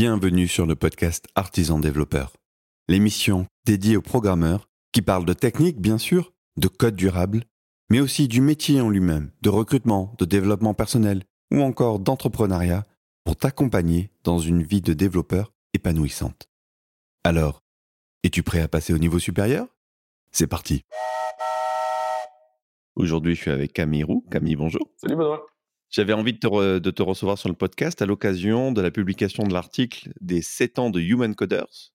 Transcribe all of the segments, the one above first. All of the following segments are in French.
Bienvenue sur le podcast Artisan Développeur, l'émission dédiée aux programmeurs qui parlent de technique, bien sûr, de code durable, mais aussi du métier en lui-même, de recrutement, de développement personnel ou encore d'entrepreneuriat pour t'accompagner dans une vie de développeur épanouissante. Alors, es-tu prêt à passer au niveau supérieur? C'est parti Aujourd'hui, je suis avec Camille Roux. Camille, bonjour. Salut Benoît. J'avais envie de te, recevoir sur le podcast à l'occasion de la publication de l'article des 7 ans de Human Coders.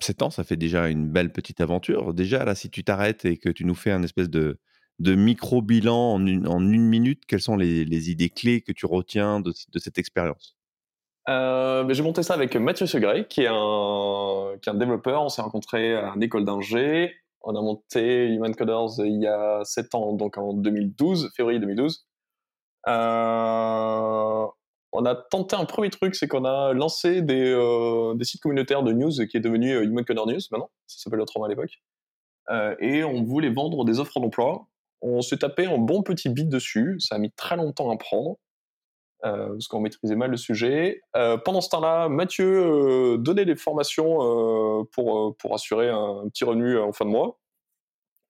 7 ans, ça fait déjà une belle petite aventure. Déjà, là, si tu t'arrêtes et que tu nous fais un espèce de, de micro-bilan en une, en une, minute, quelles sont les, les, idées clés que tu retiens de, de cette expérience? Euh, J'ai monté ça avec Mathieu Segray, qui est un, qui est un développeur. On s'est rencontrés à une école d'ingé. On a monté Human Coders il y a 7 ans, donc en 2012, février 2012. Euh, on a tenté un premier truc, c'est qu'on a lancé des, euh, sites communautaires de news qui est devenu euh, Human Coder News maintenant, ça s'appelle autrement à l'époque. Et on voulait vendre des offres d'emploi. On s'est tapé un bon petit bit dessus, ça a mis très longtemps à prendre. Parce qu'on maîtrisait mal le sujet. Pendant ce temps-là, Mathieu donnait des formations pour, pour assurer un, petit revenu en fin de mois.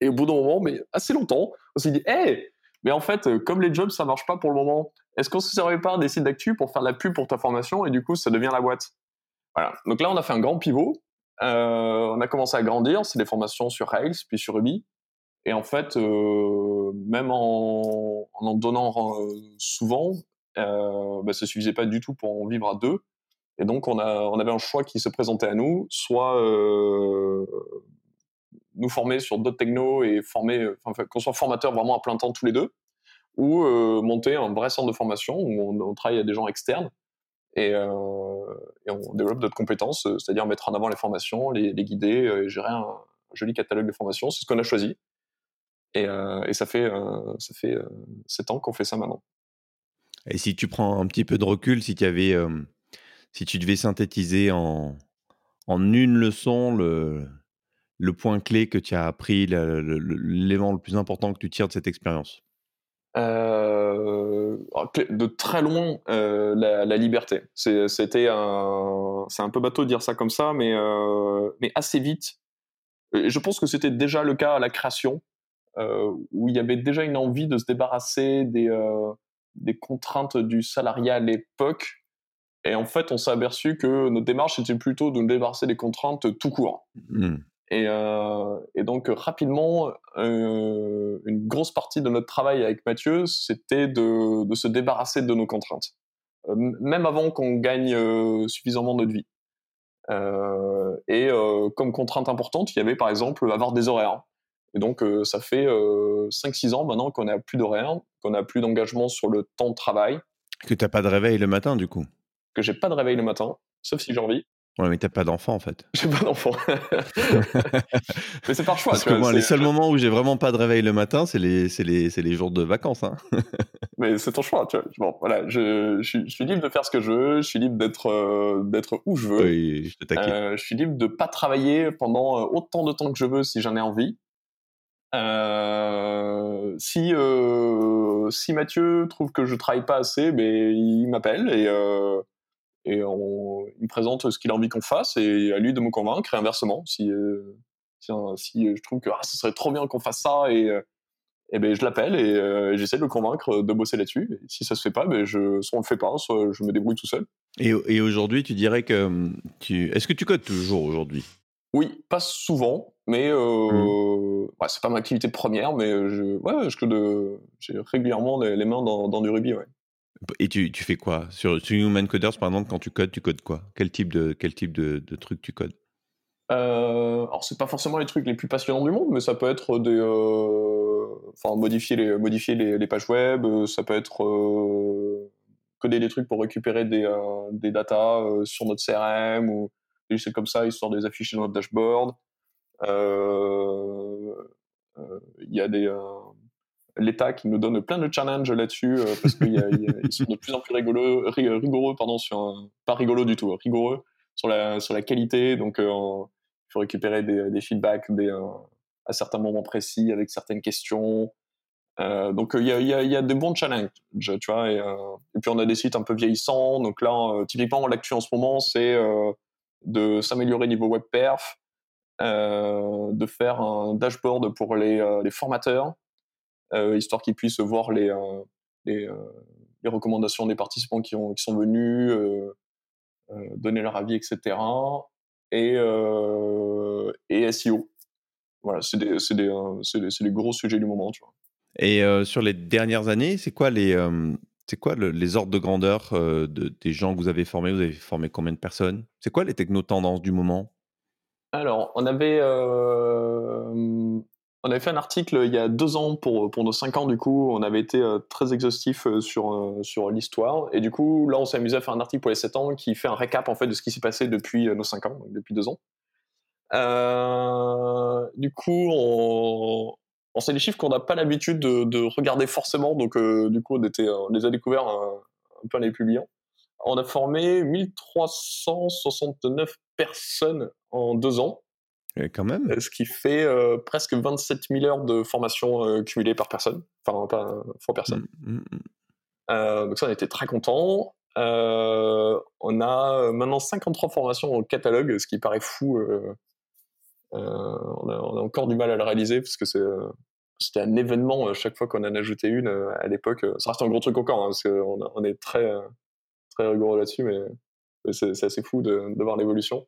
Et au bout d'un moment, mais assez longtemps, on s'est dit, hé, hey, mais en fait, comme les jobs, ça marche pas pour le moment, est-ce qu'on se servait pas des sites d'actu pour faire la pub pour ta formation et du coup, ça devient la boîte? Voilà. Donc là, on a fait un grand pivot. on a commencé à grandir. C'est des formations sur Rails, puis sur Ruby. Et en fait, même en en, donnant souvent, euh, bah, ça suffisait pas du tout pour en vivre à deux. Et donc, on, a, on avait un choix qui se présentait à nous, soit euh, nous former sur d'autres technos et former, enfin, qu'on soit formateur vraiment à plein temps tous les deux, ou euh, monter un vrai centre de formation où on, travaille à des gens externes et, euh, on développe d'autres compétences, c'est-à-dire mettre en avant les formations, les, guider, et gérer un, joli catalogue de formations. C'est ce qu'on a choisi. Et, euh, ça fait, ça fait 7 ans qu'on fait ça maintenant. Et si tu prends un petit peu de recul, si tu avais, euh, si tu devais synthétiser en, en une leçon le, le point clé que tu as appris, l'élément le, le, plus important que tu tires de cette expérience? Euh, De très loin, euh, la, la, liberté. C'était un, c'est un peu bateau de dire ça comme ça, mais, euh, mais assez vite. Je pense que c'était déjà le cas à la création, où il y avait déjà une envie de se débarrasser des des contraintes du salariat à l'époque. Et en fait, on s'est aperçu que notre démarche était plutôt de nous débarrasser des contraintes tout court. Mmh. Et, euh, et, donc, rapidement, euh, une grosse partie de notre travail avec Mathieu, c'était de, de, se débarrasser de nos contraintes, euh, même avant qu'on gagne suffisamment notre vie. Euh, et euh, comme contrainte importante, il y avait par exemple avoir des horaires. Et donc, euh, ça fait euh, 5-6 ans maintenant qu'on n'a plus d'horaire, qu'on n'a plus d'engagement sur le temps de travail. Que tu n'as pas de réveil le matin, du coup? Que j'ai pas de réveil le matin, sauf si j'ai envie. Ouais, mais t'as pas d'enfant en fait. J'ai pas d'enfant. mais c'est par choix. Parce que moi, les seuls moments où j'ai vraiment pas de réveil le matin, c'est les, les, les jours de vacances. Hein. mais c'est ton choix. Tu vois. Bon, voilà, je, je, je, suis libre de faire ce que je veux. Je suis libre d'être euh, d'être où je veux. Oui, je, euh, je suis libre de pas travailler pendant euh, autant de temps que je veux si j'en ai envie. Euh, si euh, si Mathieu trouve que je travaille pas assez, ben il m'appelle et euh, et on, il me présente ce qu'il a envie qu'on fasse et à lui de me convaincre et inversement si euh, si, si, je trouve que ah, ce serait trop bien qu'on fasse ça et et ben je l'appelle et euh, j'essaie de le convaincre de bosser là-dessus. Si ça se fait pas, ben je soit on le fait pas, soit je me débrouille tout seul. Et, et aujourd'hui, tu dirais que hum, tu est-ce que tu codes toujours aujourd'hui? Oui, pas souvent, mais euh, mmh. ouais, c'est pas ma activité première, mais je, ouais, je code, j'ai régulièrement les, les mains dans, dans, du Ruby, ouais. Et tu, tu fais quoi? Sur, sur, Human Coders, par exemple, quand tu codes, tu codes quoi? Quel type de quel type de, de truc tu codes? Euh, Alors c'est pas forcément les trucs les plus passionnants du monde, mais ça peut être des, euh, modifier les modifier les, pages web, ça peut être euh, coder des trucs pour récupérer des des datas sur notre CRM ou c'est comme ça, histoire de les afficher dans notre dashboard. Euh, euh, il y a des l'État qui nous donne plein de challenges là-dessus parce qu'ils sont de plus en plus rigoureux, rigoureux pardon, sur pas rigolo du tout, rigoureux sur la, sur la qualité. Donc, il faut récupérer des, feedbacks des, à certains moments précis avec certaines questions. donc il y a, y, a, des bons challenges, tu vois. Et, puis on a des sites un peu vieillissants. Donc là, typiquement, l'actu en ce moment, c'est de s'améliorer niveau web perf, de faire un dashboard pour les, les formateurs, histoire qu'ils puissent voir les, les, les, recommandations des participants qui, ont, qui sont venus, donner leur avis, etc. Et, et SEO. Voilà, c'est des, des, des, gros sujets du moment, tu vois. Et sur les dernières années, c'est quoi les, c'est quoi les ordres de grandeur de, des gens que vous avez formés? Vous avez formé combien de personnes? C'est quoi les techno-tendances du moment? Alors, on avait, on avait fait un article il y a deux ans pour, pour nos cinq ans, du coup, on avait été très exhaustif sur, sur l'histoire. Et du coup, là, on s'est amusé à faire un article pour les sept ans qui fait un récap en fait, de ce qui s'est passé depuis nos cinq ans, depuis deux ans. du coup, on, c'est des chiffres qu'on n'a pas l'habitude de, regarder forcément, donc euh, du coup on, était, on les a découverts un, peu en les publiant. On a formé 1369 personnes en deux ans. Et quand même. Ce qui fait euh, presque 27 000 heures de formation euh, cumulées par personne, enfin pas fois personne. Mmh, mmh, mmh. donc ça on était très contents. on a maintenant 53 formations au catalogue, ce qui paraît fou euh, on, a, encore du mal à le réaliser parce que euh, c'était un événement euh, chaque fois qu'on en ajoutait une à l'époque. Ça reste un gros truc encore, hein, parce qu'on on est très, très rigoureux là-dessus, mais, c'est assez fou de, de voir l'évolution.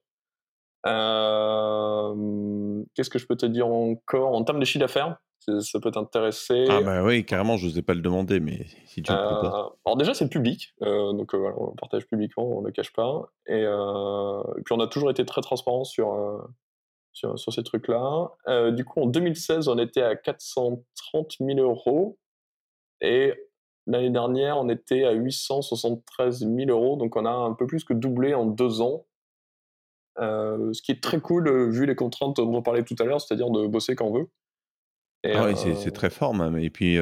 Qu'est-ce que je peux te dire encore En termes de chiffre d'affaires, ça peut t'intéresser. Ah bah oui, carrément, je n'osais pas le demander, mais si tu le Alors déjà, c'est public, donc voilà, on partage publiquement, on ne le cache pas. Et, et, puis on a toujours été très transparent sur, sur, ces trucs-là. Euh, du coup, en 2016, on était à 430 000 euros. Et l'année dernière, on était à 873 000 euros. Donc, on a un peu plus que doublé en deux ans. Euh, ce qui est très cool, euh, vu les contraintes dont on parlait tout à l'heure, c'est-à-dire de bosser quand on veut. ah oui, c'est très fort même. Et puis,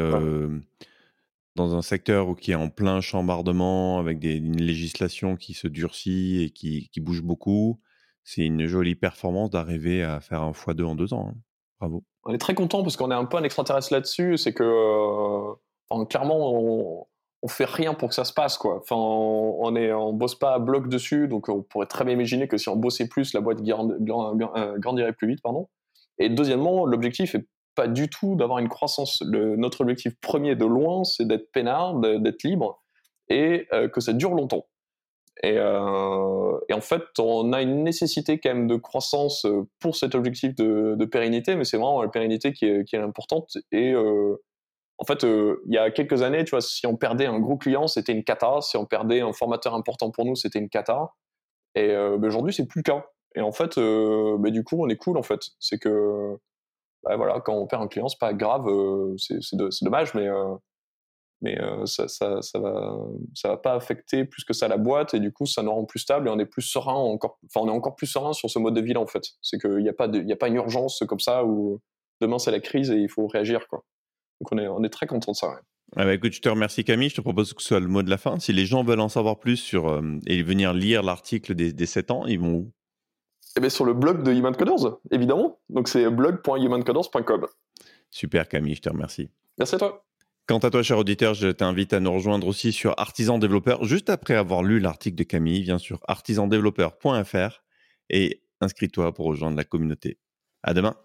dans un secteur qui est en plein chambardement, avec des, une législation qui se durcit et qui, qui bouge beaucoup, c'est une jolie performance d'arriver à faire un x2 en deux ans. Hein. Bravo. On est très content parce qu'on est un peu un extraterrestre là-dessus. C'est que, euh, clairement, on, on fait rien pour que ça se passe, quoi. Enfin, on, est, on bosse pas à bloc dessus, donc on pourrait très bien imaginer que si on bossait plus, la boîte euh, grandirait plus vite, pardon. Et deuxièmement, l'objectif est pas du tout d'avoir une croissance. notre objectif premier de loin, c'est d'être peinard, d'être libre et euh, que ça dure longtemps. Euh, et, en fait, on a une nécessité quand même de croissance pour cet objectif de, pérennité, mais c'est vraiment la pérennité qui est, importante. Et en fait, il y a quelques années, tu vois, si on perdait un gros client, c'était une cata. Si on perdait un formateur important pour nous, c'était une cata. Et ben, aujourd'hui, c'est plus le cas. Et en fait, ben, du coup, on est cool, en fait. C'est que, ben, voilà, quand on perd un client, c'est pas grave, c'est dommage, mais mais ça, ça, va, ça va pas affecter plus que ça la boîte et du coup ça nous rend plus stable et on est plus serein encore, enfin on est encore plus serein sur ce mode de vie en fait. C'est qu'il n'y a pas a pas une urgence comme ça où demain c'est la crise et il faut réagir quoi. Donc on est, on est très content de ça. Ah bah écoute, je te remercie Camille, je te propose que ce soit le mot de la fin. Si les gens veulent en savoir plus sur et venir lire l'article des, des 7 ans, ils vont où? Eh bien, sur le blog de Human Coders, évidemment. Donc c'est blog.humancoders.com. Super Camille, je te remercie. Merci à toi. Quant à toi, cher auditeur, je t'invite à nous rejoindre aussi sur Artisan Développeur, juste après avoir lu l'article de Camille, viens sur artisandéveloppeur.fr et inscris-toi pour rejoindre la communauté. À demain.